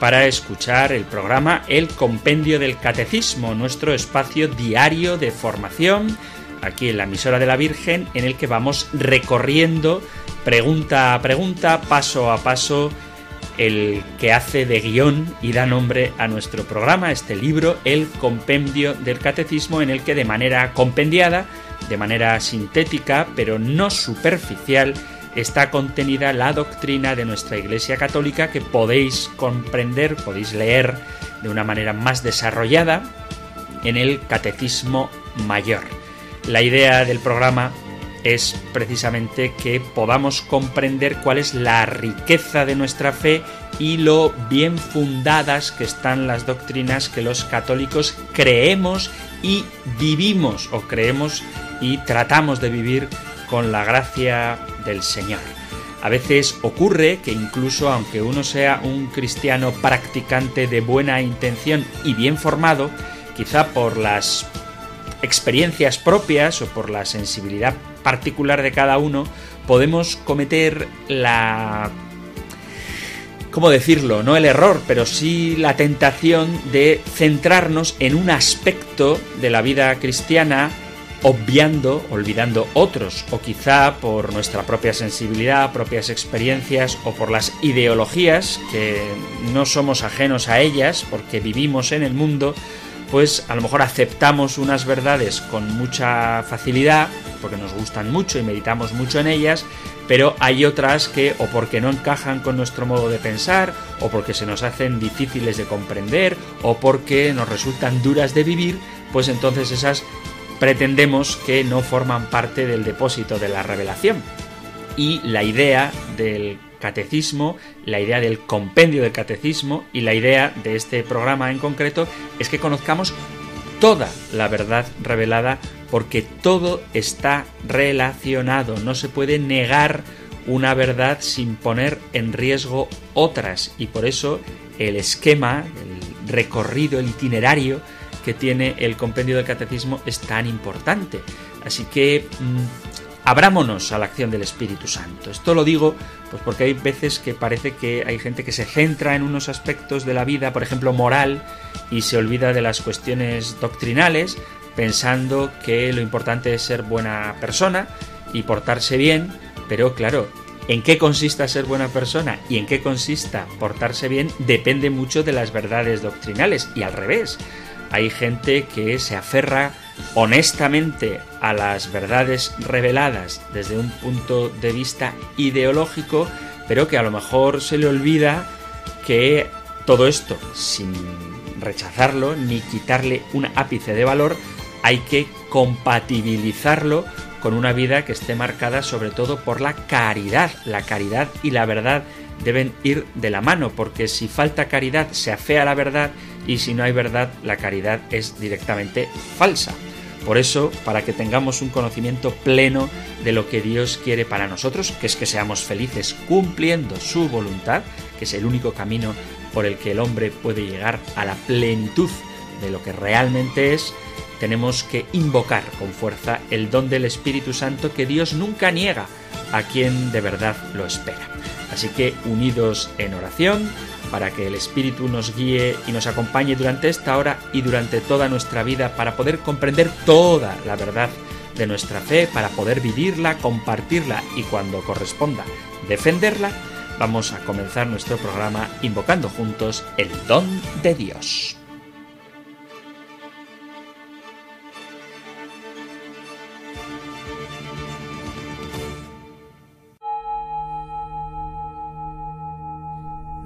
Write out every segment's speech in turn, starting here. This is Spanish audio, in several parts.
para escuchar el programa El Compendio del Catecismo, nuestro espacio diario de formación aquí en la emisora de la Virgen, en el que vamos recorriendo pregunta a pregunta, paso a paso, el que hace de guion y da nombre a nuestro programa, este libro, El Compendio del Catecismo, en el que de manera compendiada, de manera sintética, pero no superficial, está contenida la doctrina de nuestra Iglesia Católica que podéis comprender, podéis leer de una manera más desarrollada en el Catecismo Mayor. La idea del programa es precisamente que podamos comprender cuál es la riqueza de nuestra fe y lo bien fundadas que están las doctrinas que los católicos creemos y vivimos o creemos y tratamos de vivir con la gracia del Señor. A veces ocurre que incluso aunque uno sea un cristiano practicante de buena intención y bien formado, quizá por las experiencias propias o por la sensibilidad particular de cada uno, podemos cometer la ¿cómo decirlo? No el error, pero sí la tentación de centrarnos en un aspecto de la vida cristiana obviando, olvidando otros, o quizá por nuestra propia sensibilidad, propias experiencias o por las ideologías que no somos ajenos a ellas porque vivimos en el mundo, pues a lo mejor aceptamos unas verdades con mucha facilidad, porque nos gustan mucho y meditamos mucho en ellas, pero hay otras que o porque no encajan con nuestro modo de pensar, o porque se nos hacen difíciles de comprender, o porque nos resultan duras de vivir, pues entonces esas pretendemos que no forman parte del depósito de la revelación. Y la idea del catecismo, la idea del compendio del catecismo y la idea de este programa en concreto es que conozcamos toda la verdad revelada porque todo está relacionado, no se puede negar una verdad sin poner en riesgo otras y por eso el esquema, el recorrido, el itinerario que tiene el compendio del catecismo es tan importante. Así que mm, abrámonos a la acción del Espíritu Santo. Esto lo digo pues porque hay veces que parece que hay gente que se centra en unos aspectos de la vida, por ejemplo moral, y se olvida de las cuestiones doctrinales, pensando que lo importante es ser buena persona y portarse bien, pero claro, en qué consista ser buena persona y en qué consista portarse bien depende mucho de las verdades doctrinales y al revés hay gente que se aferra honestamente a las verdades reveladas desde un punto de vista ideológico, pero que a lo mejor se le olvida que todo esto, sin rechazarlo ni quitarle un ápice de valor, hay que compatibilizarlo con una vida que esté marcada sobre todo por la caridad. La caridad y la verdad deben ir de la mano, porque si falta caridad se afea la verdad y si no hay verdad la caridad es directamente falsa. Por eso, para que tengamos un conocimiento pleno de lo que Dios quiere para nosotros, que es que seamos felices cumpliendo su voluntad, que es el único camino por el que el hombre puede llegar a la plenitud de lo que realmente es, tenemos que invocar con fuerza el don del Espíritu Santo que Dios nunca niega a quien de verdad lo espera. Así que unidos en oración, para que el Espíritu nos guíe y nos acompañe durante esta hora y durante toda nuestra vida para poder comprender toda la verdad de nuestra fe, para poder vivirla, compartirla y cuando corresponda defenderla, vamos a comenzar nuestro programa invocando juntos el don de Dios.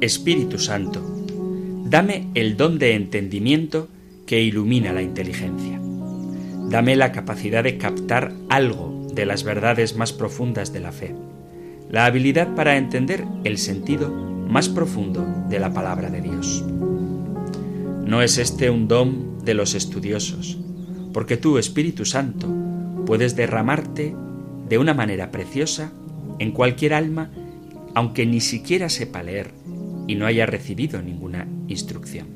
Espíritu Santo, dame el don de entendimiento que ilumina la inteligencia. Dame la capacidad de captar algo de las verdades más profundas de la fe, la habilidad para entender el sentido más profundo de la palabra de Dios. No es este un don de los estudiosos, porque tú, Espíritu Santo, puedes derramarte de una manera preciosa en cualquier alma, aunque ni siquiera sepa leer y no haya recibido ninguna instrucción.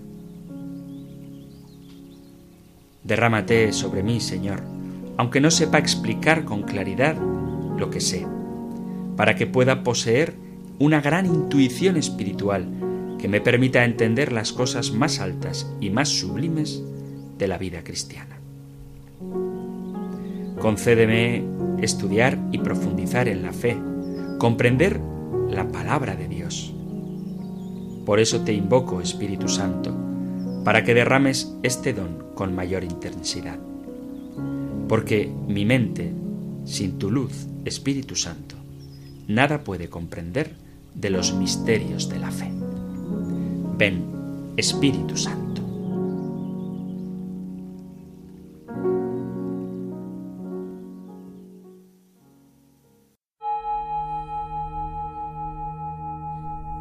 Derrámate sobre mí, Señor, aunque no sepa explicar con claridad lo que sé, para que pueda poseer una gran intuición espiritual que me permita entender las cosas más altas y más sublimes de la vida cristiana. Concédeme estudiar y profundizar en la fe, comprender la palabra de Dios. Por eso te invoco, Espíritu Santo, para que derrames este don con mayor intensidad. Porque mi mente, sin tu luz, Espíritu Santo, nada puede comprender de los misterios de la fe. Ven, Espíritu Santo.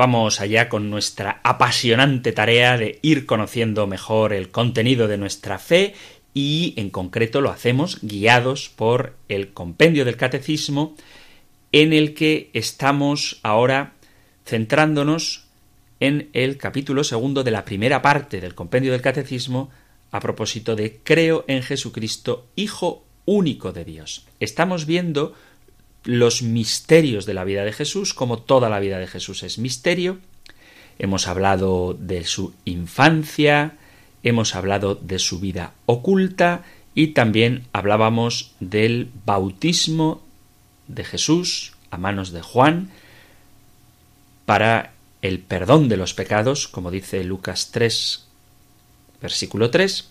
Vamos allá con nuestra apasionante tarea de ir conociendo mejor el contenido de nuestra fe y en concreto lo hacemos guiados por el compendio del catecismo en el que estamos ahora centrándonos en el capítulo segundo de la primera parte del compendio del catecismo a propósito de creo en Jesucristo, Hijo único de Dios. Estamos viendo los misterios de la vida de Jesús, como toda la vida de Jesús es misterio. Hemos hablado de su infancia, hemos hablado de su vida oculta y también hablábamos del bautismo de Jesús a manos de Juan para el perdón de los pecados, como dice Lucas 3, versículo 3,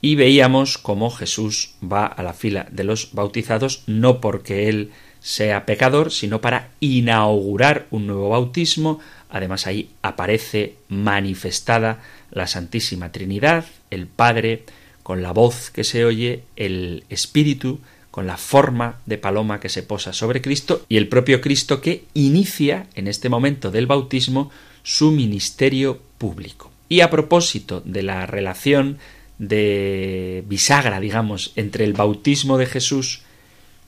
y veíamos cómo Jesús va a la fila de los bautizados no porque él sea pecador, sino para inaugurar un nuevo bautismo. Además ahí aparece manifestada la Santísima Trinidad, el Padre, con la voz que se oye, el Espíritu, con la forma de paloma que se posa sobre Cristo y el propio Cristo que inicia en este momento del bautismo su ministerio público. Y a propósito de la relación de bisagra, digamos, entre el bautismo de Jesús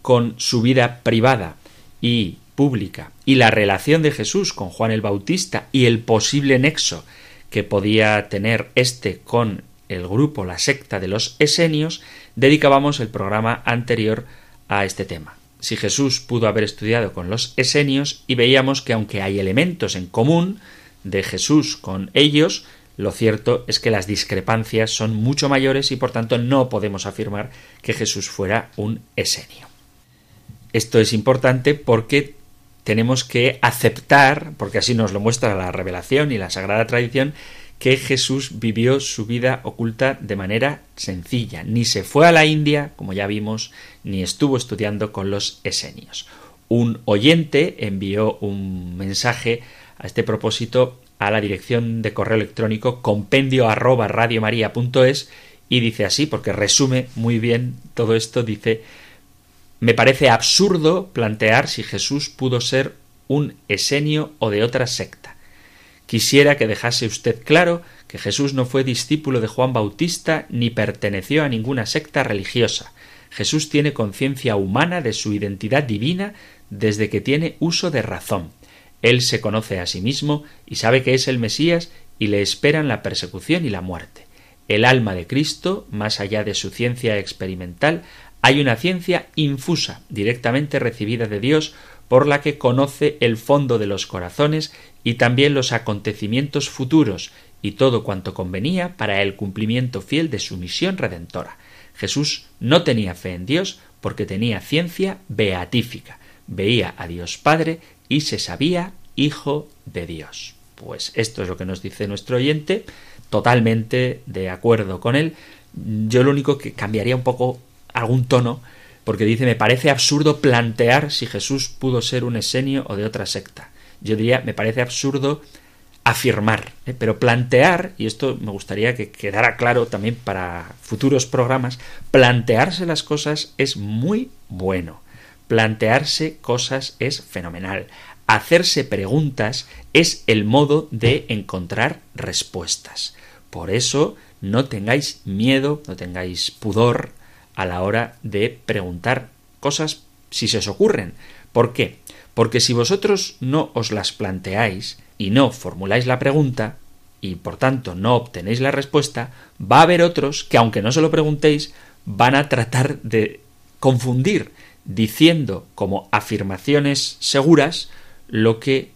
con su vida privada y pública y la relación de Jesús con Juan el Bautista y el posible nexo que podía tener éste con el grupo, la secta de los esenios, dedicábamos el programa anterior a este tema. Si Jesús pudo haber estudiado con los esenios y veíamos que aunque hay elementos en común de Jesús con ellos, lo cierto es que las discrepancias son mucho mayores y por tanto no podemos afirmar que Jesús fuera un esenio. Esto es importante porque tenemos que aceptar, porque así nos lo muestra la revelación y la sagrada tradición, que Jesús vivió su vida oculta de manera sencilla. Ni se fue a la India, como ya vimos, ni estuvo estudiando con los esenios. Un oyente envió un mensaje a este propósito a la dirección de correo electrónico compendio arroba y dice así, porque resume muy bien todo esto, dice me parece absurdo plantear si Jesús pudo ser un esenio o de otra secta. Quisiera que dejase usted claro que Jesús no fue discípulo de Juan Bautista ni perteneció a ninguna secta religiosa. Jesús tiene conciencia humana de su identidad divina desde que tiene uso de razón. Él se conoce a sí mismo y sabe que es el Mesías y le esperan la persecución y la muerte. El alma de Cristo, más allá de su ciencia experimental, hay una ciencia infusa, directamente recibida de Dios, por la que conoce el fondo de los corazones y también los acontecimientos futuros, y todo cuanto convenía para el cumplimiento fiel de su misión redentora. Jesús no tenía fe en Dios porque tenía ciencia beatífica, veía a Dios Padre y se sabía hijo de Dios. Pues esto es lo que nos dice nuestro oyente, totalmente de acuerdo con él. Yo lo único que cambiaría un poco algún tono, porque dice, me parece absurdo plantear si Jesús pudo ser un esenio o de otra secta. Yo diría, me parece absurdo afirmar, ¿eh? pero plantear, y esto me gustaría que quedara claro también para futuros programas, plantearse las cosas es muy bueno. Plantearse cosas es fenomenal. Hacerse preguntas es el modo de encontrar respuestas. Por eso no tengáis miedo, no tengáis pudor a la hora de preguntar cosas si se os ocurren. ¿Por qué? Porque si vosotros no os las planteáis y no formuláis la pregunta, y por tanto no obtenéis la respuesta, va a haber otros que aunque no se lo preguntéis, van a tratar de confundir diciendo como afirmaciones seguras lo que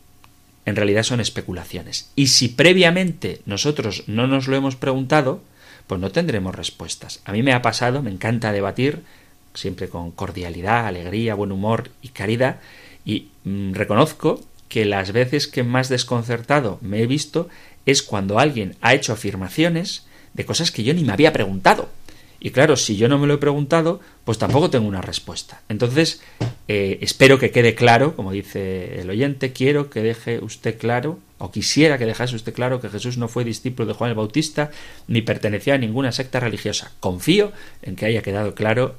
en realidad son especulaciones. Y si previamente nosotros no nos lo hemos preguntado, pues no tendremos respuestas. A mí me ha pasado, me encanta debatir, siempre con cordialidad, alegría, buen humor y caridad, y mm, reconozco que las veces que más desconcertado me he visto es cuando alguien ha hecho afirmaciones de cosas que yo ni me había preguntado. Y claro, si yo no me lo he preguntado, pues tampoco tengo una respuesta. Entonces, eh, espero que quede claro, como dice el oyente, quiero que deje usted claro, o quisiera que dejase usted claro que Jesús no fue discípulo de Juan el Bautista, ni pertenecía a ninguna secta religiosa. Confío en que haya quedado claro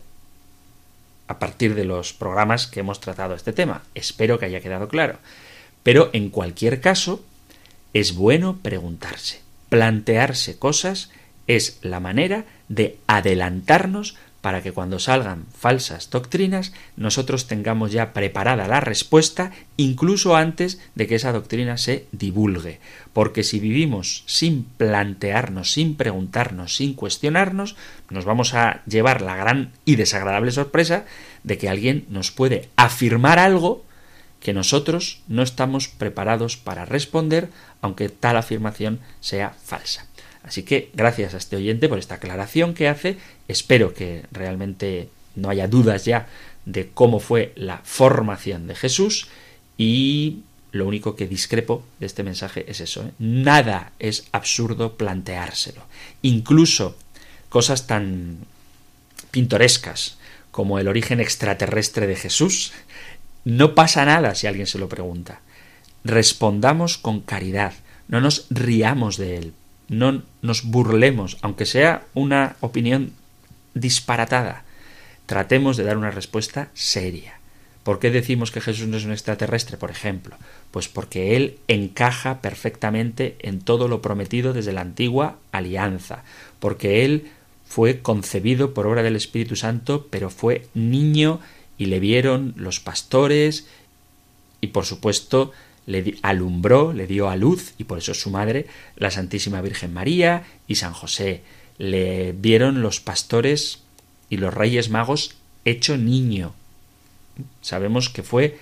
a partir de los programas que hemos tratado este tema. Espero que haya quedado claro. Pero en cualquier caso, es bueno preguntarse, plantearse cosas es la manera de adelantarnos para que cuando salgan falsas doctrinas nosotros tengamos ya preparada la respuesta incluso antes de que esa doctrina se divulgue. Porque si vivimos sin plantearnos, sin preguntarnos, sin cuestionarnos, nos vamos a llevar la gran y desagradable sorpresa de que alguien nos puede afirmar algo que nosotros no estamos preparados para responder, aunque tal afirmación sea falsa. Así que gracias a este oyente por esta aclaración que hace. Espero que realmente no haya dudas ya de cómo fue la formación de Jesús y lo único que discrepo de este mensaje es eso. ¿eh? Nada es absurdo planteárselo. Incluso cosas tan pintorescas como el origen extraterrestre de Jesús. No pasa nada si alguien se lo pregunta. Respondamos con caridad. No nos riamos de él no nos burlemos, aunque sea una opinión disparatada. Tratemos de dar una respuesta seria. ¿Por qué decimos que Jesús no es un extraterrestre, por ejemplo? Pues porque Él encaja perfectamente en todo lo prometido desde la antigua alianza, porque Él fue concebido por obra del Espíritu Santo, pero fue niño y le vieron los pastores y por supuesto le alumbró, le dio a luz, y por eso su madre, la Santísima Virgen María y San José. Le vieron los pastores y los reyes magos hecho niño. Sabemos que fue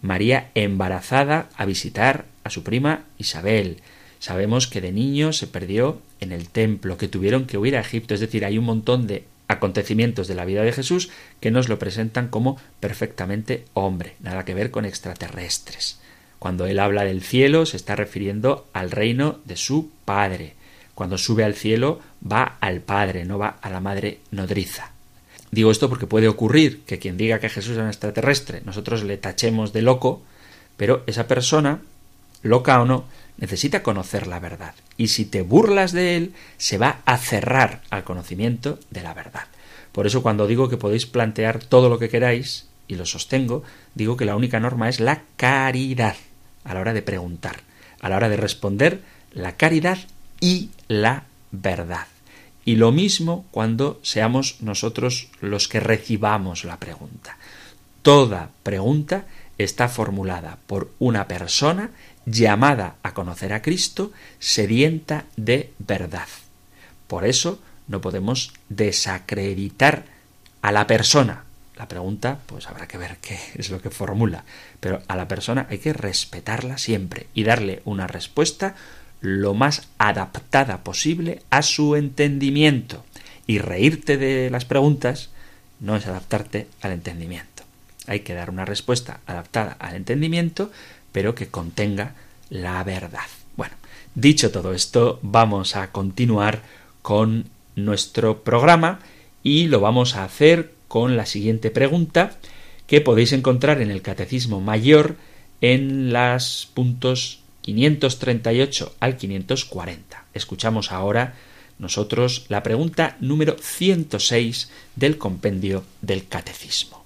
María embarazada a visitar a su prima Isabel. Sabemos que de niño se perdió en el templo, que tuvieron que huir a Egipto. Es decir, hay un montón de acontecimientos de la vida de Jesús que nos lo presentan como perfectamente hombre, nada que ver con extraterrestres. Cuando él habla del cielo se está refiriendo al reino de su Padre. Cuando sube al cielo va al Padre, no va a la Madre nodriza. Digo esto porque puede ocurrir que quien diga que Jesús es un extraterrestre, nosotros le tachemos de loco, pero esa persona, loca o no, necesita conocer la verdad. Y si te burlas de él, se va a cerrar al conocimiento de la verdad. Por eso cuando digo que podéis plantear todo lo que queráis, y lo sostengo, digo que la única norma es la caridad a la hora de preguntar, a la hora de responder, la caridad y la verdad. Y lo mismo cuando seamos nosotros los que recibamos la pregunta. Toda pregunta está formulada por una persona llamada a conocer a Cristo, sedienta de verdad. Por eso no podemos desacreditar a la persona, la pregunta, pues habrá que ver qué es lo que formula. Pero a la persona hay que respetarla siempre y darle una respuesta lo más adaptada posible a su entendimiento. Y reírte de las preguntas no es adaptarte al entendimiento. Hay que dar una respuesta adaptada al entendimiento, pero que contenga la verdad. Bueno, dicho todo esto, vamos a continuar con nuestro programa y lo vamos a hacer con la siguiente pregunta que podéis encontrar en el Catecismo Mayor en los puntos 538 al 540. Escuchamos ahora nosotros la pregunta número 106 del compendio del Catecismo.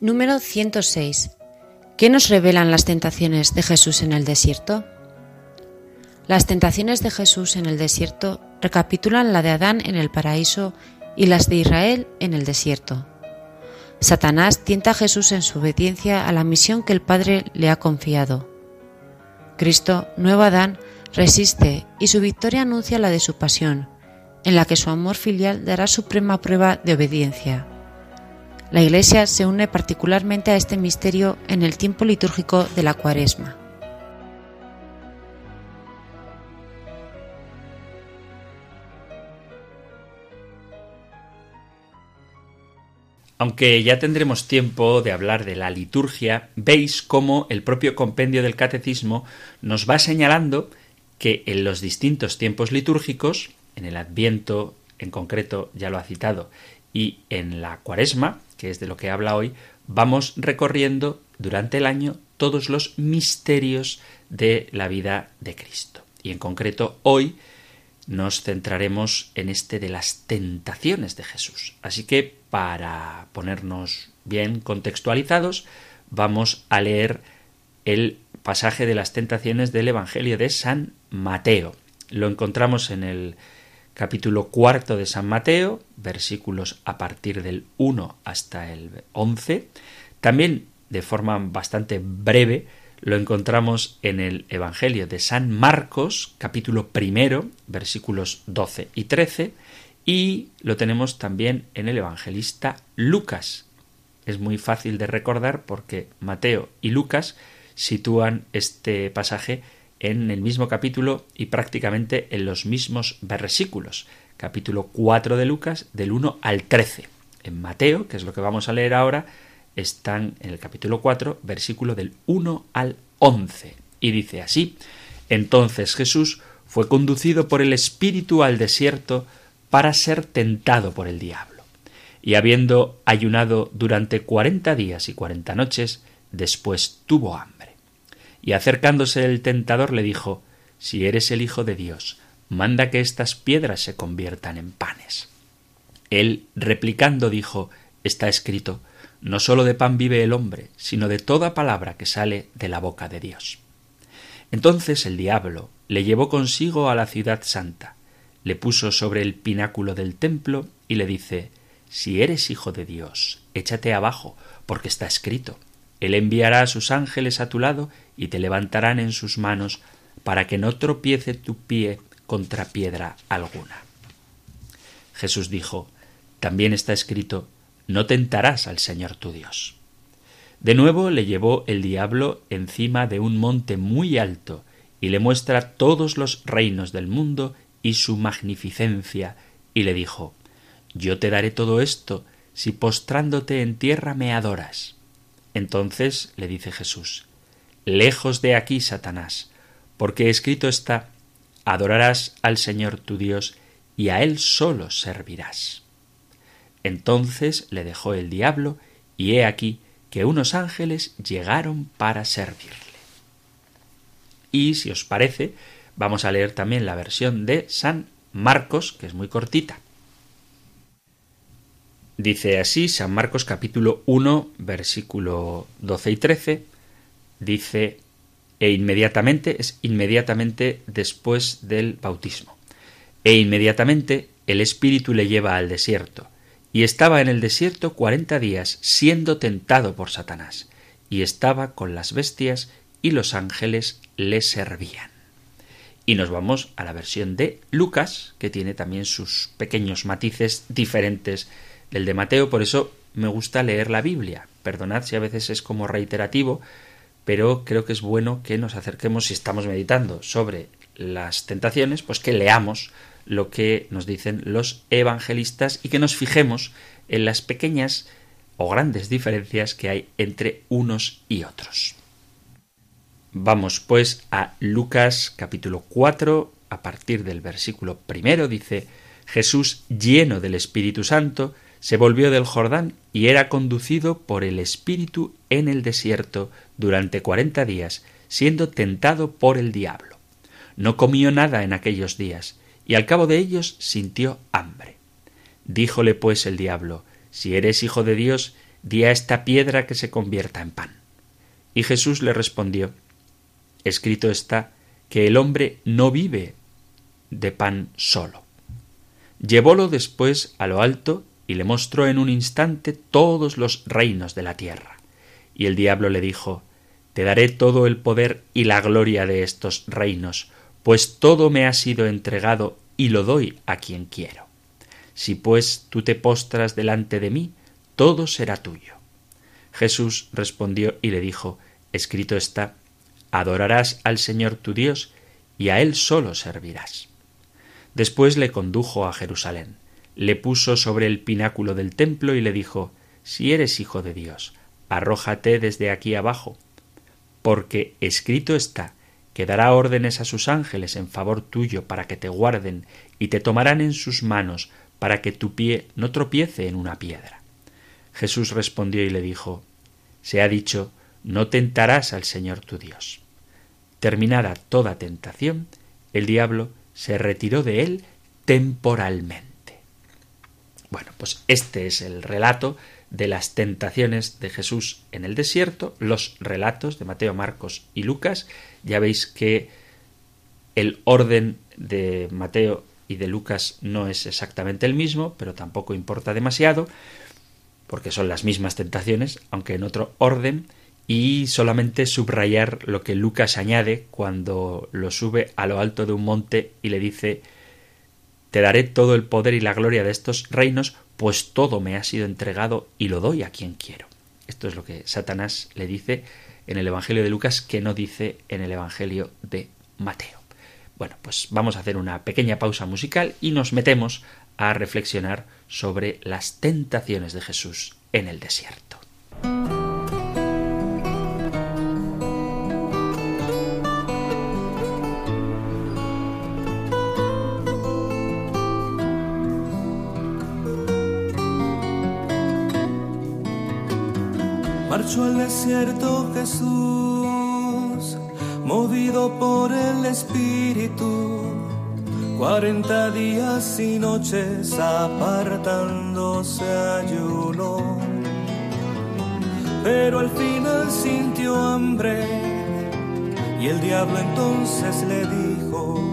Número 106. ¿Qué nos revelan las tentaciones de Jesús en el desierto? Las tentaciones de Jesús en el desierto recapitulan la de Adán en el paraíso y las de Israel en el desierto. Satanás tienta a Jesús en su obediencia a la misión que el Padre le ha confiado. Cristo, nuevo Adán, resiste y su victoria anuncia la de su pasión, en la que su amor filial dará suprema prueba de obediencia. La Iglesia se une particularmente a este misterio en el tiempo litúrgico de la Cuaresma. Aunque ya tendremos tiempo de hablar de la liturgia, veis cómo el propio compendio del catecismo nos va señalando que en los distintos tiempos litúrgicos, en el Adviento en concreto ya lo ha citado, y en la Cuaresma, que es de lo que habla hoy, vamos recorriendo durante el año todos los misterios de la vida de Cristo. Y en concreto hoy nos centraremos en este de las tentaciones de Jesús. Así que para ponernos bien contextualizados, vamos a leer el pasaje de las tentaciones del Evangelio de San Mateo. Lo encontramos en el capítulo cuarto de San Mateo, versículos a partir del 1 hasta el 11. También de forma bastante breve lo encontramos en el Evangelio de San Marcos, capítulo primero, versículos 12 y 13, y lo tenemos también en el evangelista Lucas. Es muy fácil de recordar porque Mateo y Lucas sitúan este pasaje en el mismo capítulo y prácticamente en los mismos versículos. Capítulo 4 de Lucas, del 1 al 13. En Mateo, que es lo que vamos a leer ahora, están en el capítulo 4, versículo del 1 al 11. Y dice así, entonces Jesús fue conducido por el Espíritu al desierto para ser tentado por el diablo. Y habiendo ayunado durante cuarenta días y cuarenta noches, después tuvo hambre. Y acercándose el tentador le dijo, Si eres el Hijo de Dios, manda que estas piedras se conviertan en panes. Él, replicando, dijo, Está escrito, no sólo de pan vive el hombre, sino de toda palabra que sale de la boca de Dios. Entonces el diablo le llevó consigo a la ciudad santa, le puso sobre el pináculo del templo y le dice Si eres hijo de Dios, échate abajo, porque está escrito Él enviará a sus ángeles a tu lado y te levantarán en sus manos para que no tropiece tu pie contra piedra alguna. Jesús dijo También está escrito no tentarás al Señor tu Dios. De nuevo le llevó el diablo encima de un monte muy alto y le muestra todos los reinos del mundo su magnificencia, y le dijo Yo te daré todo esto si postrándote en tierra me adoras. Entonces le dice Jesús Lejos de aquí, Satanás, porque escrito está Adorarás al Señor tu Dios y a Él solo servirás. Entonces le dejó el diablo, y he aquí que unos ángeles llegaron para servirle. Y si os parece, vamos a leer también la versión de San Marcos, que es muy cortita. Dice así San Marcos capítulo 1, versículo 12 y 13, dice, e inmediatamente, es inmediatamente después del bautismo, e inmediatamente el Espíritu le lleva al desierto, y estaba en el desierto cuarenta días, siendo tentado por Satanás, y estaba con las bestias, y los ángeles le servían. Y nos vamos a la versión de Lucas, que tiene también sus pequeños matices diferentes del de Mateo, por eso me gusta leer la Biblia. Perdonad si a veces es como reiterativo, pero creo que es bueno que nos acerquemos, si estamos meditando sobre las tentaciones, pues que leamos lo que nos dicen los evangelistas y que nos fijemos en las pequeñas o grandes diferencias que hay entre unos y otros. Vamos pues a Lucas capítulo 4, a partir del versículo primero dice Jesús lleno del Espíritu Santo se volvió del Jordán y era conducido por el Espíritu en el desierto durante cuarenta días, siendo tentado por el diablo. No comió nada en aquellos días, y al cabo de ellos sintió hambre. Díjole pues el diablo, Si eres hijo de Dios, di a esta piedra que se convierta en pan. Y Jesús le respondió, Escrito está que el hombre no vive de pan solo. Llevólo después a lo alto y le mostró en un instante todos los reinos de la tierra. Y el diablo le dijo, Te daré todo el poder y la gloria de estos reinos, pues todo me ha sido entregado y lo doy a quien quiero. Si pues tú te postras delante de mí, todo será tuyo. Jesús respondió y le dijo, Escrito está, adorarás al Señor tu Dios, y a Él solo servirás. Después le condujo a Jerusalén, le puso sobre el pináculo del templo y le dijo, Si eres hijo de Dios, arrójate desde aquí abajo, porque escrito está, que dará órdenes a sus ángeles en favor tuyo para que te guarden y te tomarán en sus manos para que tu pie no tropiece en una piedra. Jesús respondió y le dijo, Se ha dicho, no tentarás al Señor tu Dios. Terminada toda tentación, el diablo se retiró de él temporalmente. Bueno, pues este es el relato de las tentaciones de Jesús en el desierto, los relatos de Mateo, Marcos y Lucas. Ya veis que el orden de Mateo y de Lucas no es exactamente el mismo, pero tampoco importa demasiado, porque son las mismas tentaciones, aunque en otro orden, y solamente subrayar lo que Lucas añade cuando lo sube a lo alto de un monte y le dice Te daré todo el poder y la gloria de estos reinos, pues todo me ha sido entregado y lo doy a quien quiero. Esto es lo que Satanás le dice en el Evangelio de Lucas que no dice en el Evangelio de Mateo. Bueno, pues vamos a hacer una pequeña pausa musical y nos metemos a reflexionar sobre las tentaciones de Jesús en el desierto. Marchó al desierto Jesús, movido por el Espíritu, cuarenta días y noches apartándose ayuno. Pero al final sintió hambre y el diablo entonces le dijo,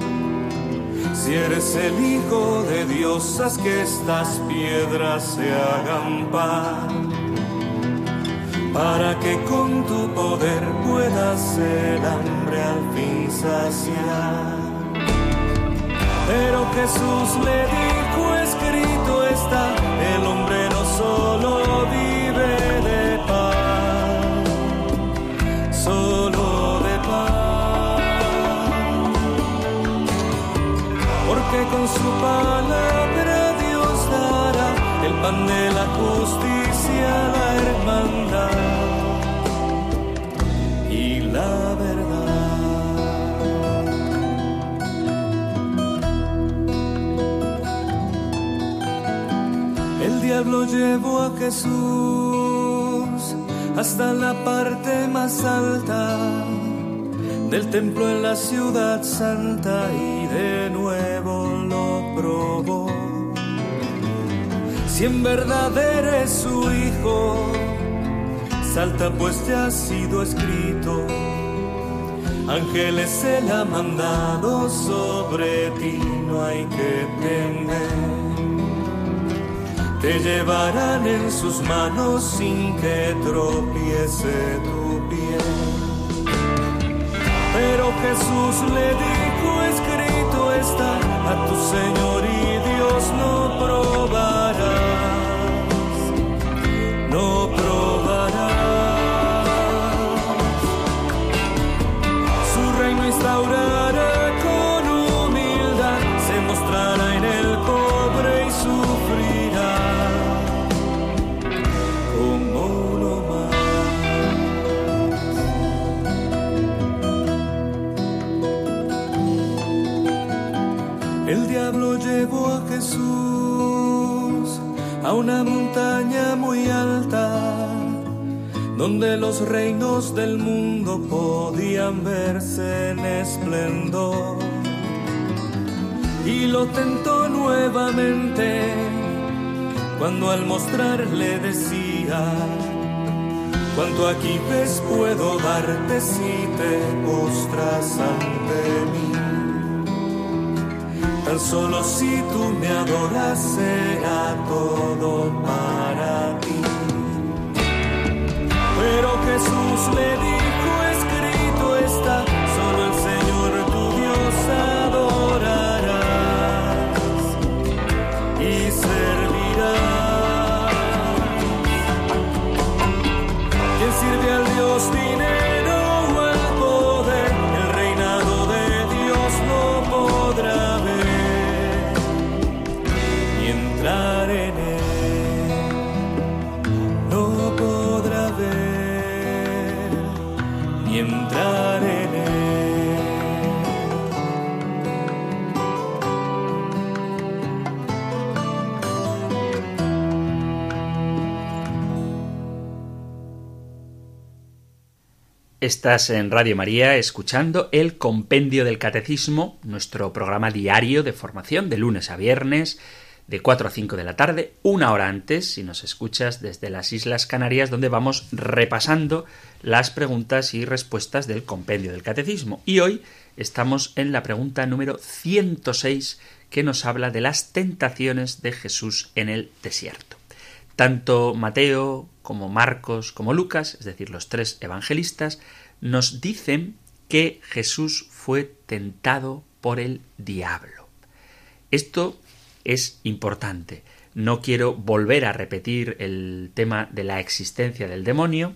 si eres el Hijo de Dios, haz que estas piedras se hagan pan para que con tu poder puedas el hambre al fin saciar. Pero Jesús le dijo, escrito está, el hombre no solo vive de pan, solo de pan, porque con su palabra Dios dará el pan de la justicia, Diablo llevó a Jesús hasta la parte más alta del templo en la ciudad santa y de nuevo lo probó. Si en verdad eres su hijo, salta pues te ha sido escrito. Ángeles él ha mandado sobre ti, no hay que temer. Te llevarán en sus manos sin que tropiece tu pie. Pero Jesús le dijo, escrito está, a tu Señor y Dios no probarás, no probarás. Una montaña muy alta, donde los reinos del mundo podían verse en esplendor. Y lo tentó nuevamente, cuando al mostrarle decía, Cuanto aquí ves puedo darte si te postras ante mí. Tan solo si tú me adoras será todo para ti. Pero Jesús le dijo, Estás en Radio María escuchando el Compendio del Catecismo, nuestro programa diario de formación de lunes a viernes, de 4 a 5 de la tarde, una hora antes, si nos escuchas desde las Islas Canarias, donde vamos repasando las preguntas y respuestas del Compendio del Catecismo. Y hoy estamos en la pregunta número 106, que nos habla de las tentaciones de Jesús en el desierto. Tanto Mateo como Marcos como Lucas, es decir, los tres evangelistas, nos dicen que Jesús fue tentado por el diablo. Esto es importante. No quiero volver a repetir el tema de la existencia del demonio,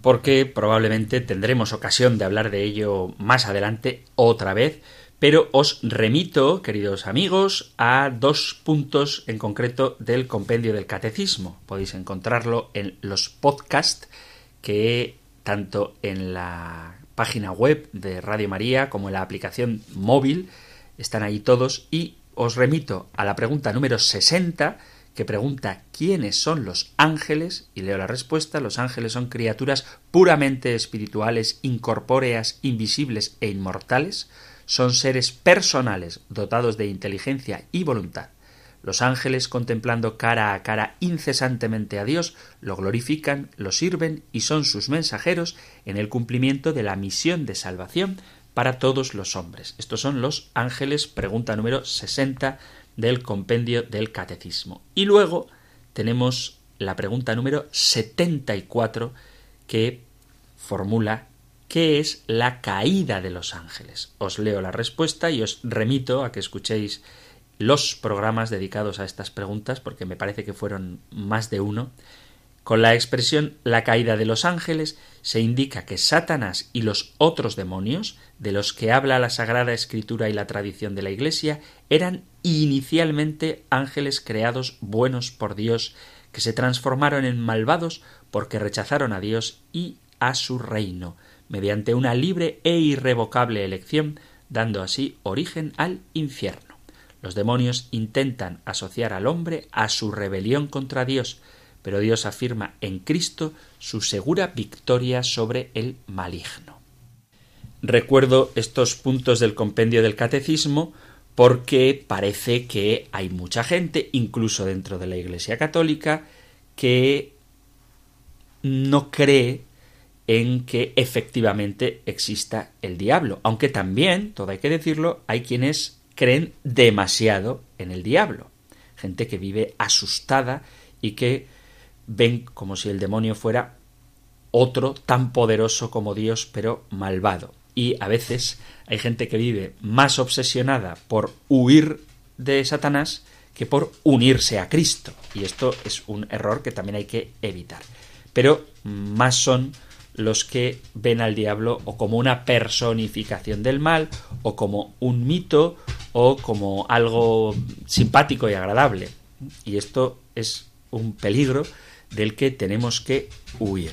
porque probablemente tendremos ocasión de hablar de ello más adelante otra vez, pero os remito, queridos amigos, a dos puntos en concreto del compendio del catecismo. Podéis encontrarlo en los podcasts que tanto en la página web de Radio María como en la aplicación móvil están ahí todos. Y os remito a la pregunta número 60 que pregunta quiénes son los ángeles y leo la respuesta los ángeles son criaturas puramente espirituales, incorpóreas, invisibles e inmortales son seres personales dotados de inteligencia y voluntad. Los ángeles, contemplando cara a cara incesantemente a Dios, lo glorifican, lo sirven y son sus mensajeros en el cumplimiento de la misión de salvación para todos los hombres. Estos son los ángeles, pregunta número 60 del compendio del catecismo. Y luego tenemos la pregunta número 74 que formula ¿Qué es la caída de los ángeles? Os leo la respuesta y os remito a que escuchéis los programas dedicados a estas preguntas, porque me parece que fueron más de uno. Con la expresión la caída de los ángeles se indica que Satanás y los otros demonios, de los que habla la Sagrada Escritura y la tradición de la Iglesia, eran inicialmente ángeles creados buenos por Dios, que se transformaron en malvados porque rechazaron a Dios y a su reino mediante una libre e irrevocable elección, dando así origen al infierno. Los demonios intentan asociar al hombre a su rebelión contra Dios, pero Dios afirma en Cristo su segura victoria sobre el maligno. Recuerdo estos puntos del compendio del catecismo porque parece que hay mucha gente, incluso dentro de la Iglesia católica, que no cree en que efectivamente exista el diablo. Aunque también, todo hay que decirlo, hay quienes creen demasiado en el diablo. Gente que vive asustada y que ven como si el demonio fuera otro tan poderoso como Dios, pero malvado. Y a veces hay gente que vive más obsesionada por huir de Satanás que por unirse a Cristo. Y esto es un error que también hay que evitar. Pero más son los que ven al diablo o como una personificación del mal, o como un mito, o como algo simpático y agradable. Y esto es un peligro del que tenemos que huir.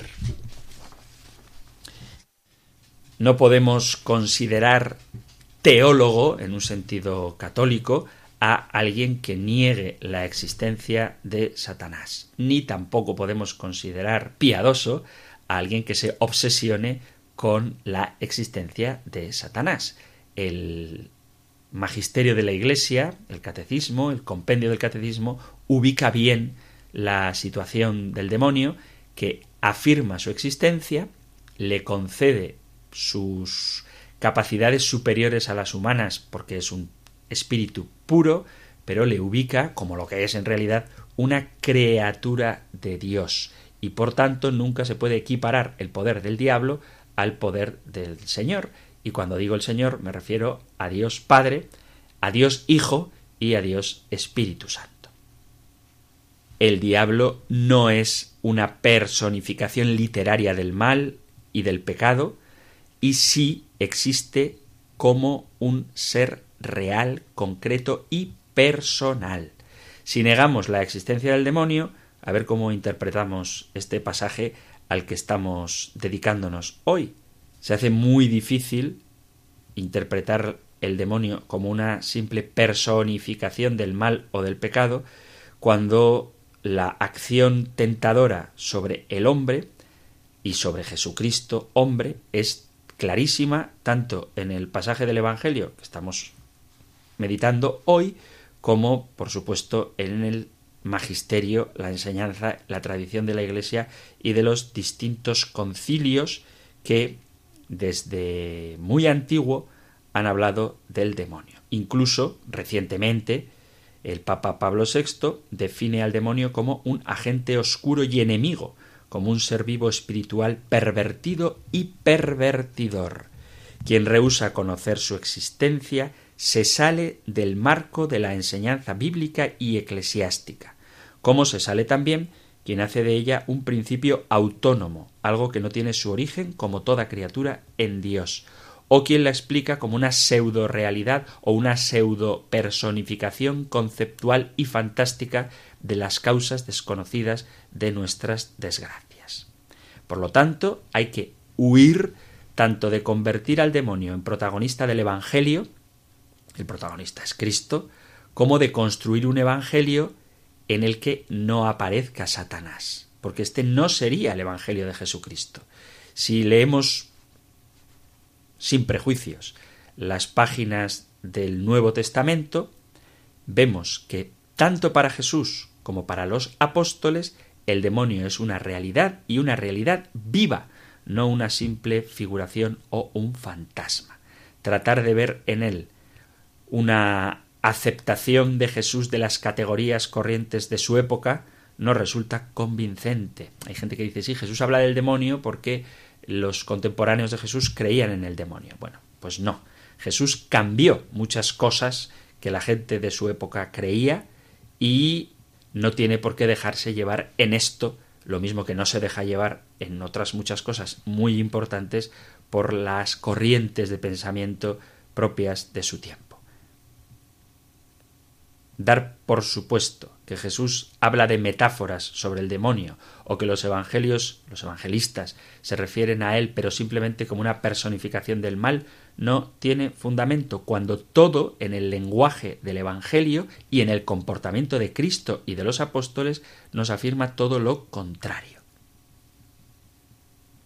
No podemos considerar teólogo, en un sentido católico, a alguien que niegue la existencia de Satanás, ni tampoco podemos considerar piadoso a alguien que se obsesione con la existencia de Satanás. El magisterio de la Iglesia, el catecismo, el compendio del catecismo, ubica bien la situación del demonio, que afirma su existencia, le concede sus capacidades superiores a las humanas porque es un espíritu puro, pero le ubica como lo que es en realidad una criatura de Dios y por tanto nunca se puede equiparar el poder del diablo al poder del Señor. Y cuando digo el Señor me refiero a Dios Padre, a Dios Hijo y a Dios Espíritu Santo. El diablo no es una personificación literaria del mal y del pecado, y sí existe como un ser real, concreto y personal. Si negamos la existencia del demonio, a ver cómo interpretamos este pasaje al que estamos dedicándonos hoy. Se hace muy difícil interpretar el demonio como una simple personificación del mal o del pecado cuando la acción tentadora sobre el hombre y sobre Jesucristo hombre es clarísima tanto en el pasaje del Evangelio que estamos meditando hoy como por supuesto en el magisterio, la enseñanza, la tradición de la Iglesia y de los distintos concilios que desde muy antiguo han hablado del demonio. Incluso recientemente el Papa Pablo VI define al demonio como un agente oscuro y enemigo, como un ser vivo espiritual pervertido y pervertidor. Quien rehúsa conocer su existencia se sale del marco de la enseñanza bíblica y eclesiástica, como se sale también quien hace de ella un principio autónomo, algo que no tiene su origen como toda criatura en Dios, o quien la explica como una pseudo realidad o una pseudo personificación conceptual y fantástica de las causas desconocidas de nuestras desgracias. Por lo tanto, hay que huir tanto de convertir al demonio en protagonista del Evangelio, el protagonista es Cristo, como de construir un Evangelio en el que no aparezca Satanás, porque este no sería el Evangelio de Jesucristo. Si leemos sin prejuicios las páginas del Nuevo Testamento, vemos que tanto para Jesús como para los apóstoles el demonio es una realidad y una realidad viva, no una simple figuración o un fantasma. Tratar de ver en él una aceptación de Jesús de las categorías corrientes de su época no resulta convincente. Hay gente que dice, sí, Jesús habla del demonio porque los contemporáneos de Jesús creían en el demonio. Bueno, pues no. Jesús cambió muchas cosas que la gente de su época creía y no tiene por qué dejarse llevar en esto, lo mismo que no se deja llevar en otras muchas cosas muy importantes por las corrientes de pensamiento propias de su tiempo dar por supuesto que Jesús habla de metáforas sobre el demonio o que los evangelios, los evangelistas, se refieren a él pero simplemente como una personificación del mal, no tiene fundamento cuando todo en el lenguaje del evangelio y en el comportamiento de Cristo y de los apóstoles nos afirma todo lo contrario.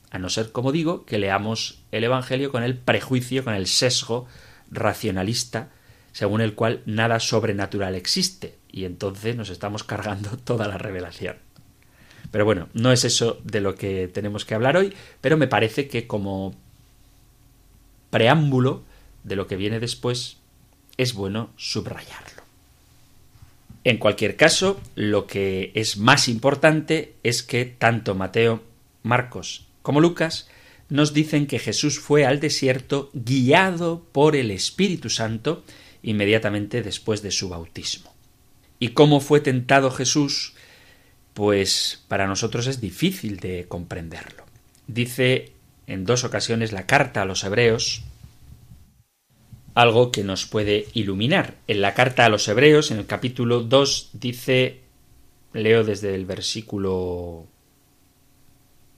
A no ser, como digo, que leamos el evangelio con el prejuicio, con el sesgo racionalista según el cual nada sobrenatural existe, y entonces nos estamos cargando toda la revelación. Pero bueno, no es eso de lo que tenemos que hablar hoy, pero me parece que como preámbulo de lo que viene después es bueno subrayarlo. En cualquier caso, lo que es más importante es que tanto Mateo, Marcos como Lucas nos dicen que Jesús fue al desierto guiado por el Espíritu Santo inmediatamente después de su bautismo. ¿Y cómo fue tentado Jesús? Pues para nosotros es difícil de comprenderlo. Dice en dos ocasiones la carta a los hebreos algo que nos puede iluminar. En la carta a los hebreos, en el capítulo 2, dice, leo desde el versículo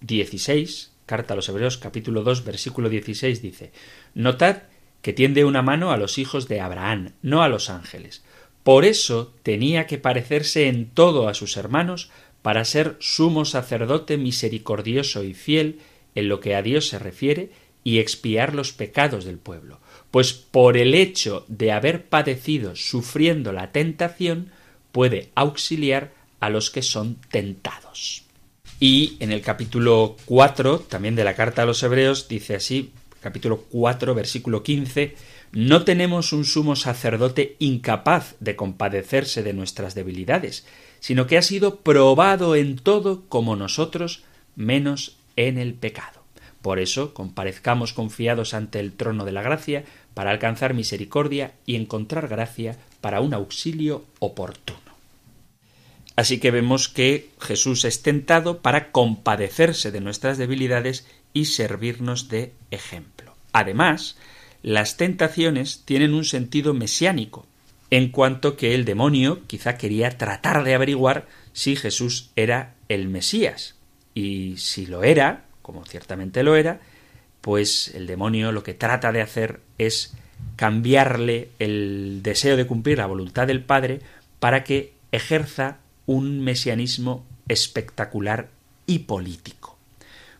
16, carta a los hebreos, capítulo 2, versículo 16, dice, Notad que tiende una mano a los hijos de Abraham, no a los ángeles, Por eso tenía que parecerse en todo a sus hermanos para ser sumo sacerdote misericordioso y fiel en lo que a Dios se refiere y expiar los pecados del pueblo. Pues por el hecho de haber padecido sufriendo la tentación, puede auxiliar a los que son tentados. Y en el capítulo 4, también de la carta a los Hebreos, dice así, capítulo 4, versículo 15, no tenemos un sumo sacerdote incapaz de compadecerse de nuestras debilidades, sino que ha sido probado en todo como nosotros, menos en el pecado. Por eso comparezcamos confiados ante el trono de la gracia para alcanzar misericordia y encontrar gracia para un auxilio oportuno. Así que vemos que Jesús es tentado para compadecerse de nuestras debilidades y servirnos de ejemplo. Además, las tentaciones tienen un sentido mesiánico, en cuanto que el demonio quizá quería tratar de averiguar si Jesús era el Mesías. Y si lo era, como ciertamente lo era, pues el demonio lo que trata de hacer es cambiarle el deseo de cumplir la voluntad del Padre para que ejerza un mesianismo espectacular y político.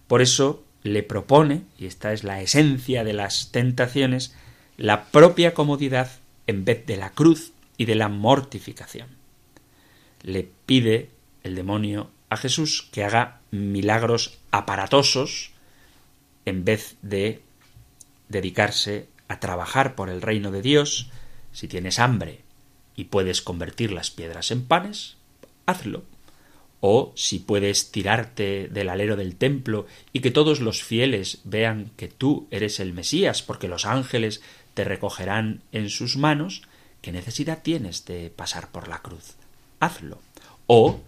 Por eso le propone, y esta es la esencia de las tentaciones, la propia comodidad en vez de la cruz y de la mortificación. Le pide el demonio a Jesús que haga milagros aparatosos en vez de dedicarse a trabajar por el reino de Dios. Si tienes hambre y puedes convertir las piedras en panes, hazlo o si puedes tirarte del alero del templo y que todos los fieles vean que tú eres el Mesías, porque los ángeles te recogerán en sus manos, ¿qué necesidad tienes de pasar por la cruz? Hazlo. O,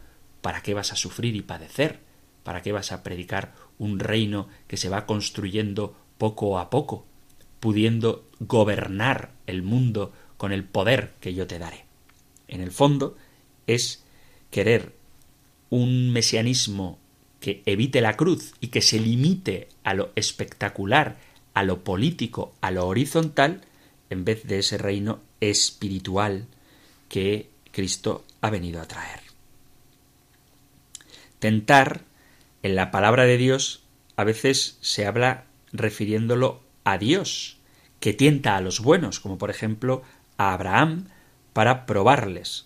¿para qué vas a sufrir y padecer? ¿Para qué vas a predicar un reino que se va construyendo poco a poco, pudiendo gobernar el mundo con el poder que yo te daré? En el fondo, es querer un mesianismo que evite la cruz y que se limite a lo espectacular, a lo político, a lo horizontal, en vez de ese reino espiritual que Cristo ha venido a traer. Tentar, en la palabra de Dios, a veces se habla refiriéndolo a Dios, que tienta a los buenos, como por ejemplo a Abraham, para probarles,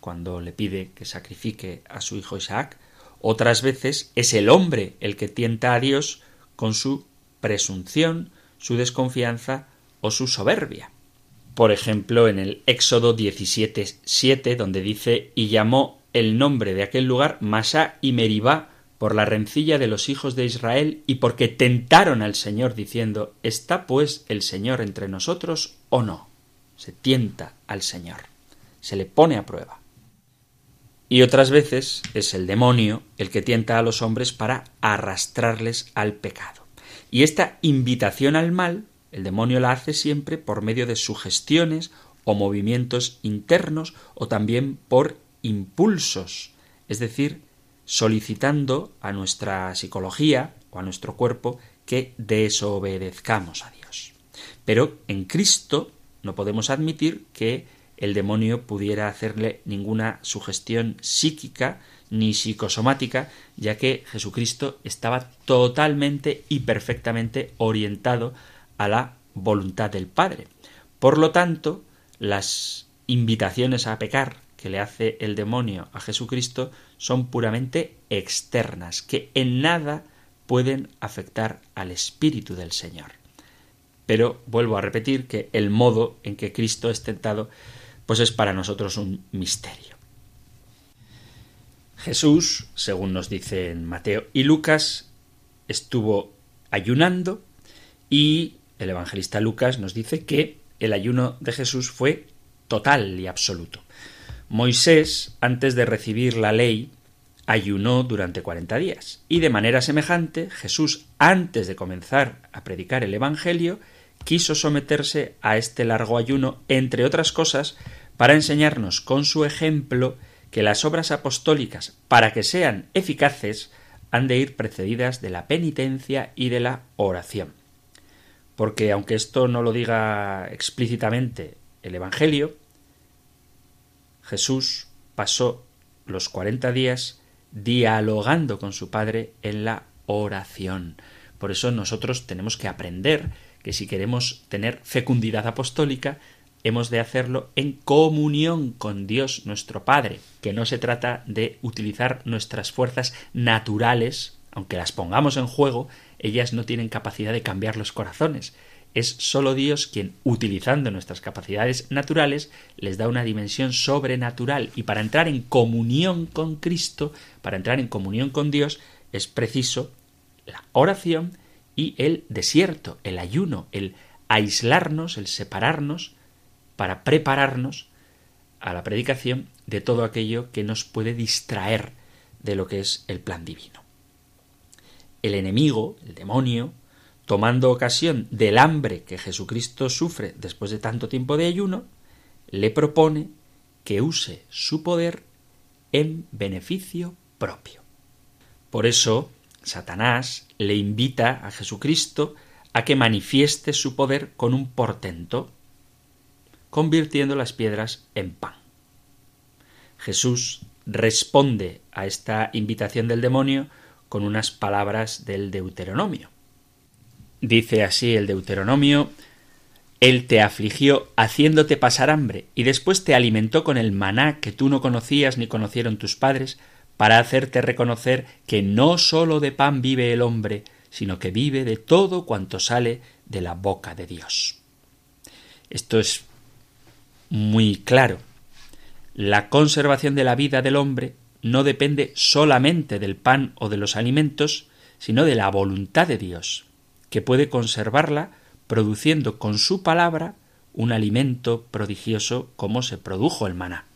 cuando le pide que sacrifique a su hijo Isaac, otras veces es el hombre el que tienta a Dios con su presunción, su desconfianza o su soberbia. Por ejemplo, en el Éxodo 17, donde dice y llamó el nombre de aquel lugar Masá y Meribá por la rencilla de los hijos de Israel y porque tentaron al Señor diciendo ¿Está pues el Señor entre nosotros o no? Se tienta al Señor, se le pone a prueba y otras veces es el demonio el que tienta a los hombres para arrastrarles al pecado. Y esta invitación al mal, el demonio la hace siempre por medio de sugestiones o movimientos internos o también por impulsos, es decir, solicitando a nuestra psicología o a nuestro cuerpo que desobedezcamos a Dios. Pero en Cristo no podemos admitir que el demonio pudiera hacerle ninguna sugestión psíquica ni psicosomática, ya que Jesucristo estaba totalmente y perfectamente orientado a la voluntad del Padre. Por lo tanto, las invitaciones a pecar que le hace el demonio a Jesucristo son puramente externas, que en nada pueden afectar al Espíritu del Señor. Pero vuelvo a repetir que el modo en que Cristo es tentado pues es para nosotros un misterio. Jesús, según nos dicen Mateo y Lucas, estuvo ayunando y el evangelista Lucas nos dice que el ayuno de Jesús fue total y absoluto. Moisés, antes de recibir la ley, ayunó durante cuarenta días. Y de manera semejante, Jesús, antes de comenzar a predicar el Evangelio, quiso someterse a este largo ayuno, entre otras cosas, para enseñarnos con su ejemplo que las obras apostólicas, para que sean eficaces, han de ir precedidas de la penitencia y de la oración. Porque aunque esto no lo diga explícitamente el Evangelio, Jesús pasó los cuarenta días dialogando con su Padre en la oración. Por eso nosotros tenemos que aprender que si queremos tener fecundidad apostólica, hemos de hacerlo en comunión con Dios nuestro Padre, que no se trata de utilizar nuestras fuerzas naturales, aunque las pongamos en juego, ellas no tienen capacidad de cambiar los corazones. Es sólo Dios quien, utilizando nuestras capacidades naturales, les da una dimensión sobrenatural. Y para entrar en comunión con Cristo, para entrar en comunión con Dios, es preciso la oración y el desierto, el ayuno, el aislarnos, el separarnos, para prepararnos a la predicación de todo aquello que nos puede distraer de lo que es el plan divino. El enemigo, el demonio, tomando ocasión del hambre que Jesucristo sufre después de tanto tiempo de ayuno, le propone que use su poder en beneficio propio. Por eso, Satanás le invita a Jesucristo a que manifieste su poder con un portento, convirtiendo las piedras en pan. Jesús responde a esta invitación del demonio con unas palabras del Deuteronomio. Dice así el Deuteronomio Él te afligió haciéndote pasar hambre, y después te alimentó con el maná que tú no conocías ni conocieron tus padres, para hacerte reconocer que no sólo de pan vive el hombre, sino que vive de todo cuanto sale de la boca de Dios. Esto es muy claro. La conservación de la vida del hombre no depende solamente del pan o de los alimentos, sino de la voluntad de Dios, que puede conservarla produciendo con su palabra un alimento prodigioso como se produjo el maná.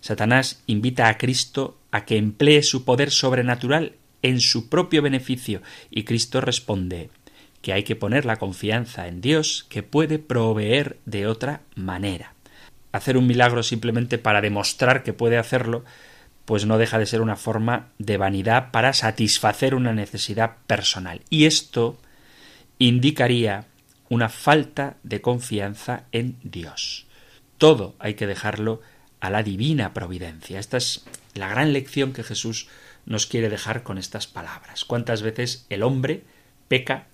Satanás invita a Cristo a que emplee su poder sobrenatural en su propio beneficio y Cristo responde que hay que poner la confianza en Dios que puede proveer de otra manera hacer un milagro simplemente para demostrar que puede hacerlo, pues no deja de ser una forma de vanidad para satisfacer una necesidad personal. Y esto indicaría una falta de confianza en Dios. Todo hay que dejarlo a la divina providencia. Esta es la gran lección que Jesús nos quiere dejar con estas palabras. ¿Cuántas veces el hombre peca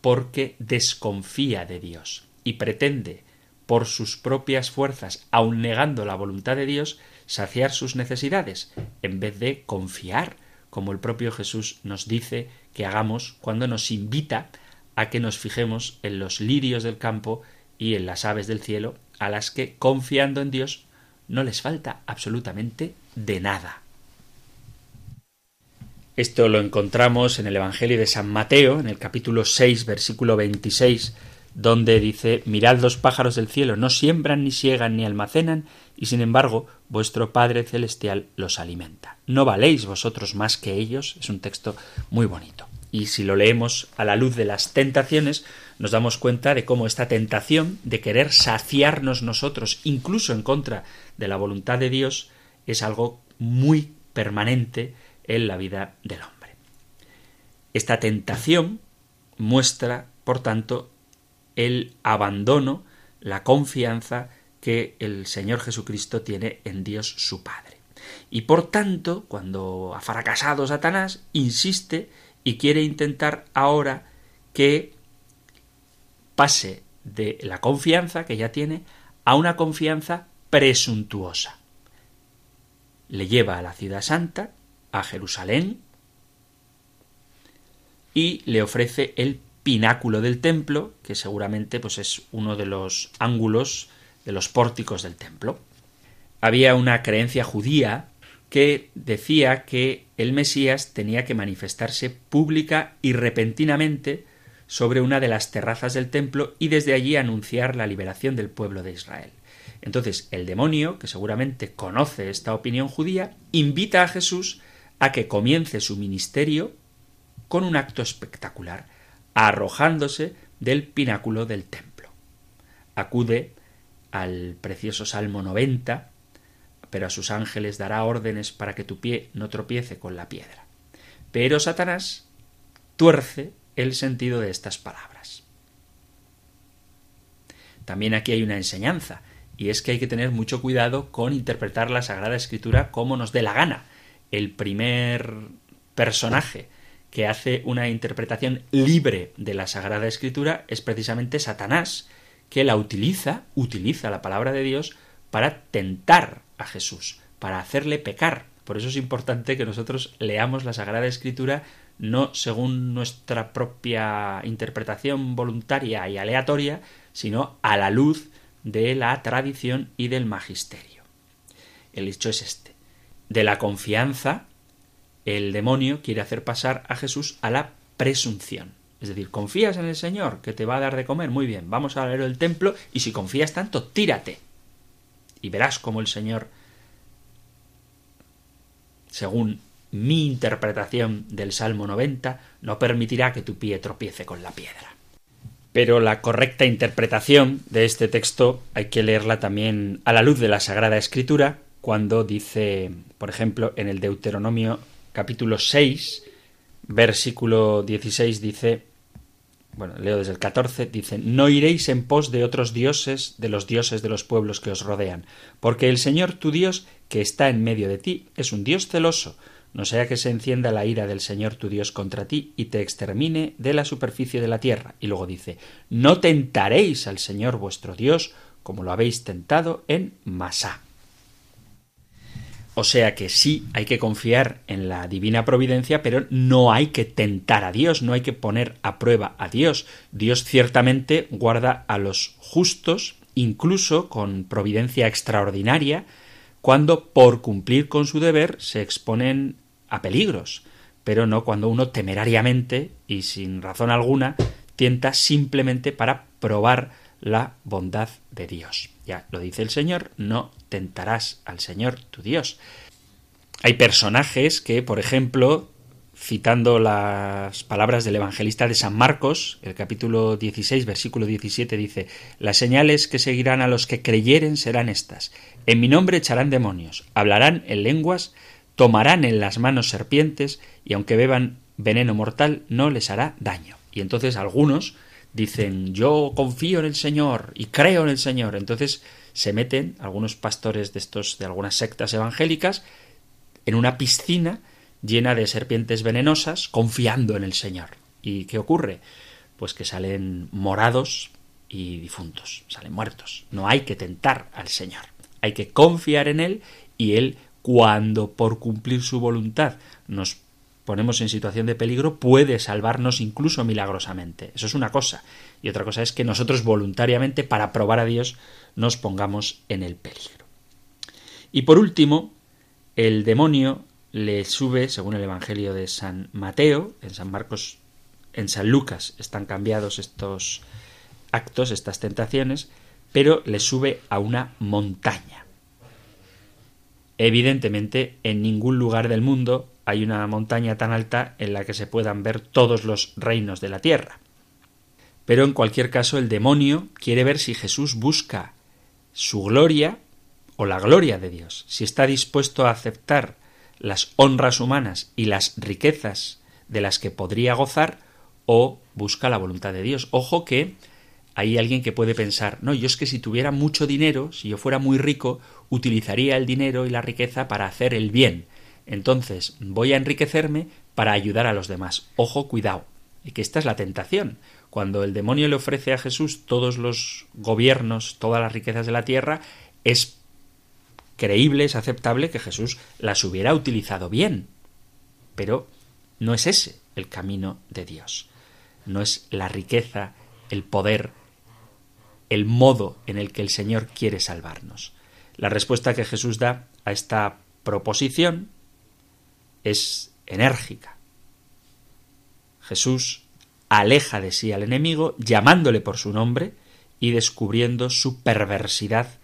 porque desconfía de Dios y pretende por sus propias fuerzas, aun negando la voluntad de Dios, saciar sus necesidades, en vez de confiar, como el propio Jesús nos dice que hagamos cuando nos invita a que nos fijemos en los lirios del campo y en las aves del cielo, a las que, confiando en Dios, no les falta absolutamente de nada. Esto lo encontramos en el Evangelio de San Mateo, en el capítulo 6, versículo 26, donde dice Mirad los pájaros del cielo, no siembran, ni siegan, ni almacenan, y sin embargo vuestro Padre Celestial los alimenta. ¿No valéis vosotros más que ellos? Es un texto muy bonito. Y si lo leemos a la luz de las tentaciones, nos damos cuenta de cómo esta tentación de querer saciarnos nosotros, incluso en contra de la voluntad de Dios, es algo muy permanente en la vida del hombre. Esta tentación muestra, por tanto, el abandono, la confianza que el Señor Jesucristo tiene en Dios su Padre. Y por tanto, cuando ha fracasado Satanás, insiste y quiere intentar ahora que pase de la confianza que ya tiene a una confianza presuntuosa. Le lleva a la ciudad santa, a Jerusalén, y le ofrece el pináculo del templo, que seguramente pues, es uno de los ángulos de los pórticos del templo. Había una creencia judía que decía que el Mesías tenía que manifestarse pública y repentinamente sobre una de las terrazas del templo y desde allí anunciar la liberación del pueblo de Israel. Entonces el demonio, que seguramente conoce esta opinión judía, invita a Jesús a que comience su ministerio con un acto espectacular, arrojándose del pináculo del templo. Acude al precioso Salmo 90, pero a sus ángeles dará órdenes para que tu pie no tropiece con la piedra. Pero Satanás tuerce el sentido de estas palabras. También aquí hay una enseñanza, y es que hay que tener mucho cuidado con interpretar la Sagrada Escritura como nos dé la gana. El primer personaje que hace una interpretación libre de la Sagrada Escritura es precisamente Satanás, que la utiliza, utiliza la palabra de Dios para tentar a Jesús, para hacerle pecar. Por eso es importante que nosotros leamos la Sagrada Escritura no según nuestra propia interpretación voluntaria y aleatoria, sino a la luz de la tradición y del magisterio. El hecho es este. De la confianza, el demonio quiere hacer pasar a Jesús a la presunción. Es decir, confías en el Señor que te va a dar de comer, muy bien, vamos a ver el templo y si confías tanto, tírate. Y verás cómo el Señor, según mi interpretación del Salmo 90, no permitirá que tu pie tropiece con la piedra. Pero la correcta interpretación de este texto hay que leerla también a la luz de la Sagrada Escritura, cuando dice, por ejemplo, en el Deuteronomio capítulo 6, versículo 16 dice, bueno, leo desde el 14, dice, no iréis en pos de otros dioses, de los dioses de los pueblos que os rodean, porque el Señor tu Dios, que está en medio de ti, es un Dios celoso, no sea que se encienda la ira del Señor tu Dios contra ti y te extermine de la superficie de la tierra. Y luego dice, no tentaréis al Señor vuestro Dios como lo habéis tentado en Masá. O sea que sí hay que confiar en la divina providencia, pero no hay que tentar a Dios, no hay que poner a prueba a Dios. Dios ciertamente guarda a los justos, incluso con providencia extraordinaria, cuando por cumplir con su deber se exponen a peligros, pero no cuando uno temerariamente y sin razón alguna tienta simplemente para probar la bondad de Dios. Ya lo dice el Señor, no tentarás al Señor tu Dios. Hay personajes que, por ejemplo, citando las palabras del evangelista de San Marcos, el capítulo 16, versículo 17 dice, Las señales que seguirán a los que creyeren serán estas. En mi nombre echarán demonios, hablarán en lenguas, tomarán en las manos serpientes, y aunque beban veneno mortal, no les hará daño. Y entonces algunos dicen, yo confío en el Señor y creo en el Señor. Entonces se meten algunos pastores de estos, de algunas sectas evangélicas, en una piscina llena de serpientes venenosas, confiando en el Señor. ¿Y qué ocurre? Pues que salen morados y difuntos, salen muertos. No hay que tentar al Señor, hay que confiar en Él y Él, cuando por cumplir su voluntad nos ponemos en situación de peligro, puede salvarnos incluso milagrosamente. Eso es una cosa. Y otra cosa es que nosotros voluntariamente, para probar a Dios, nos pongamos en el peligro. Y por último, el demonio le sube, según el Evangelio de San Mateo, en San Marcos, en San Lucas están cambiados estos actos, estas tentaciones, pero le sube a una montaña. Evidentemente, en ningún lugar del mundo hay una montaña tan alta en la que se puedan ver todos los reinos de la tierra. Pero en cualquier caso, el demonio quiere ver si Jesús busca su gloria o la gloria de Dios, si está dispuesto a aceptar las honras humanas y las riquezas de las que podría gozar o busca la voluntad de Dios. Ojo que hay alguien que puede pensar, no, yo es que si tuviera mucho dinero, si yo fuera muy rico, utilizaría el dinero y la riqueza para hacer el bien. Entonces voy a enriquecerme para ayudar a los demás. Ojo, cuidado. Y que esta es la tentación. Cuando el demonio le ofrece a Jesús todos los gobiernos, todas las riquezas de la tierra, es creíble, es aceptable que Jesús las hubiera utilizado bien. Pero no es ese el camino de Dios. No es la riqueza, el poder, el modo en el que el Señor quiere salvarnos. La respuesta que Jesús da a esta proposición es enérgica. Jesús aleja de sí al enemigo, llamándole por su nombre y descubriendo su perversidad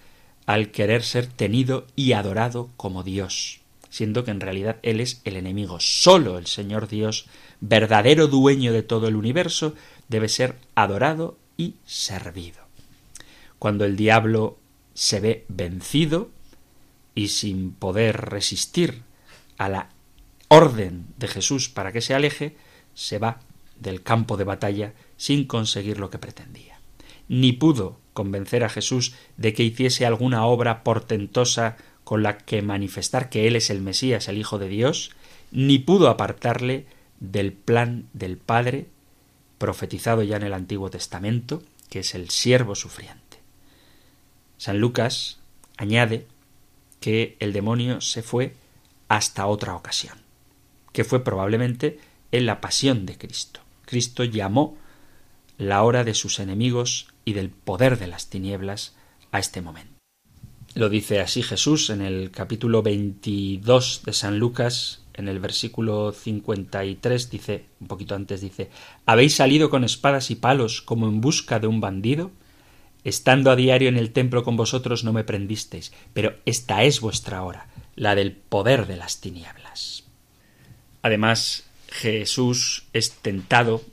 al querer ser tenido y adorado como Dios, siendo que en realidad Él es el enemigo. Solo el Señor Dios, verdadero dueño de todo el universo, debe ser adorado y servido. Cuando el diablo se ve vencido y sin poder resistir a la orden de Jesús para que se aleje, se va del campo de batalla sin conseguir lo que pretendía. Ni pudo convencer a Jesús de que hiciese alguna obra portentosa con la que manifestar que Él es el Mesías, el Hijo de Dios, ni pudo apartarle del plan del Padre, profetizado ya en el Antiguo Testamento, que es el siervo sufriente. San Lucas añade que el demonio se fue hasta otra ocasión, que fue probablemente en la pasión de Cristo. Cristo llamó la hora de sus enemigos y del poder de las tinieblas a este momento. Lo dice así Jesús en el capítulo 22 de San Lucas, en el versículo 53, dice, un poquito antes dice, ¿habéis salido con espadas y palos como en busca de un bandido? Estando a diario en el templo con vosotros no me prendisteis, pero esta es vuestra hora, la del poder de las tinieblas. Además, Jesús es tentado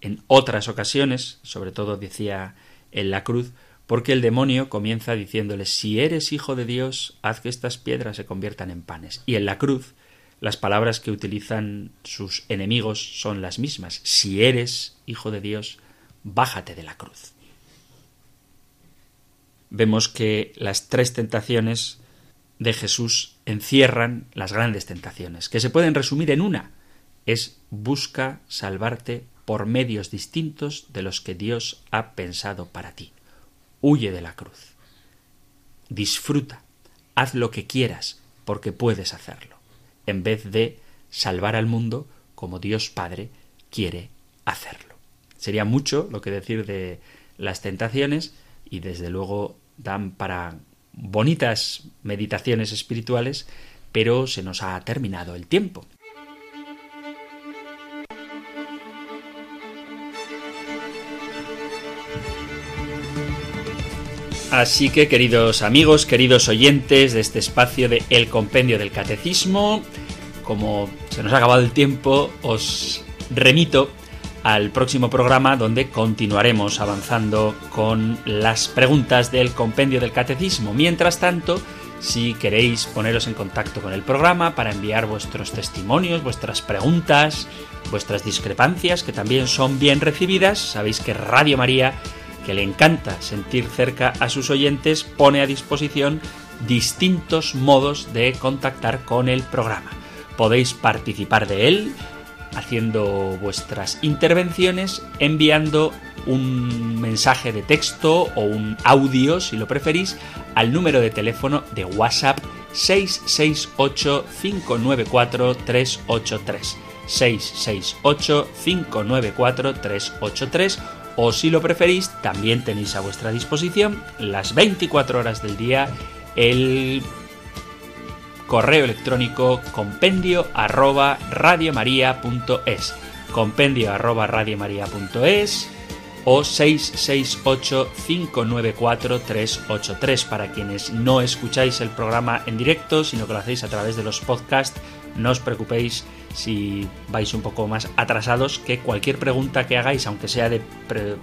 en otras ocasiones, sobre todo decía en la cruz, porque el demonio comienza diciéndole si eres hijo de Dios, haz que estas piedras se conviertan en panes. Y en la cruz las palabras que utilizan sus enemigos son las mismas. Si eres hijo de Dios, bájate de la cruz. Vemos que las tres tentaciones de Jesús encierran las grandes tentaciones, que se pueden resumir en una, es busca salvarte por medios distintos de los que Dios ha pensado para ti. Huye de la cruz. Disfruta. Haz lo que quieras, porque puedes hacerlo, en vez de salvar al mundo como Dios Padre quiere hacerlo. Sería mucho lo que decir de las tentaciones y desde luego dan para bonitas meditaciones espirituales, pero se nos ha terminado el tiempo. Así que, queridos amigos, queridos oyentes de este espacio de El Compendio del Catecismo, como se nos ha acabado el tiempo, os remito al próximo programa donde continuaremos avanzando con las preguntas del Compendio del Catecismo. Mientras tanto, si queréis poneros en contacto con el programa para enviar vuestros testimonios, vuestras preguntas, vuestras discrepancias, que también son bien recibidas, sabéis que Radio María que le encanta sentir cerca a sus oyentes, pone a disposición distintos modos de contactar con el programa. Podéis participar de él haciendo vuestras intervenciones, enviando un mensaje de texto o un audio, si lo preferís, al número de teléfono de WhatsApp 668 594 383. 668 594 383 o si lo preferís, también tenéis a vuestra disposición las 24 horas del día el correo electrónico compendio arroba radiomaria.es compendio arroba radiomaria.es o 668-594-383 para quienes no escucháis el programa en directo, sino que lo hacéis a través de los podcasts. No os preocupéis si vais un poco más atrasados, que cualquier pregunta que hagáis, aunque sea de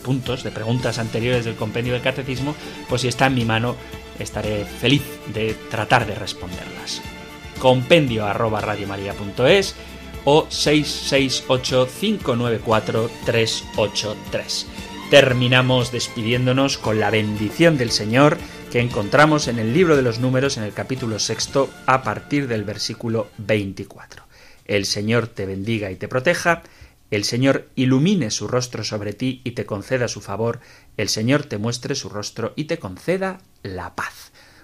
puntos, de preguntas anteriores del compendio del catecismo, pues si está en mi mano, estaré feliz de tratar de responderlas. Compendio arroba radiomaria.es o 668-594-383. Terminamos despidiéndonos con la bendición del Señor que encontramos en el libro de los números en el capítulo sexto a partir del versículo 24. El Señor te bendiga y te proteja, el Señor ilumine su rostro sobre ti y te conceda su favor, el Señor te muestre su rostro y te conceda la paz.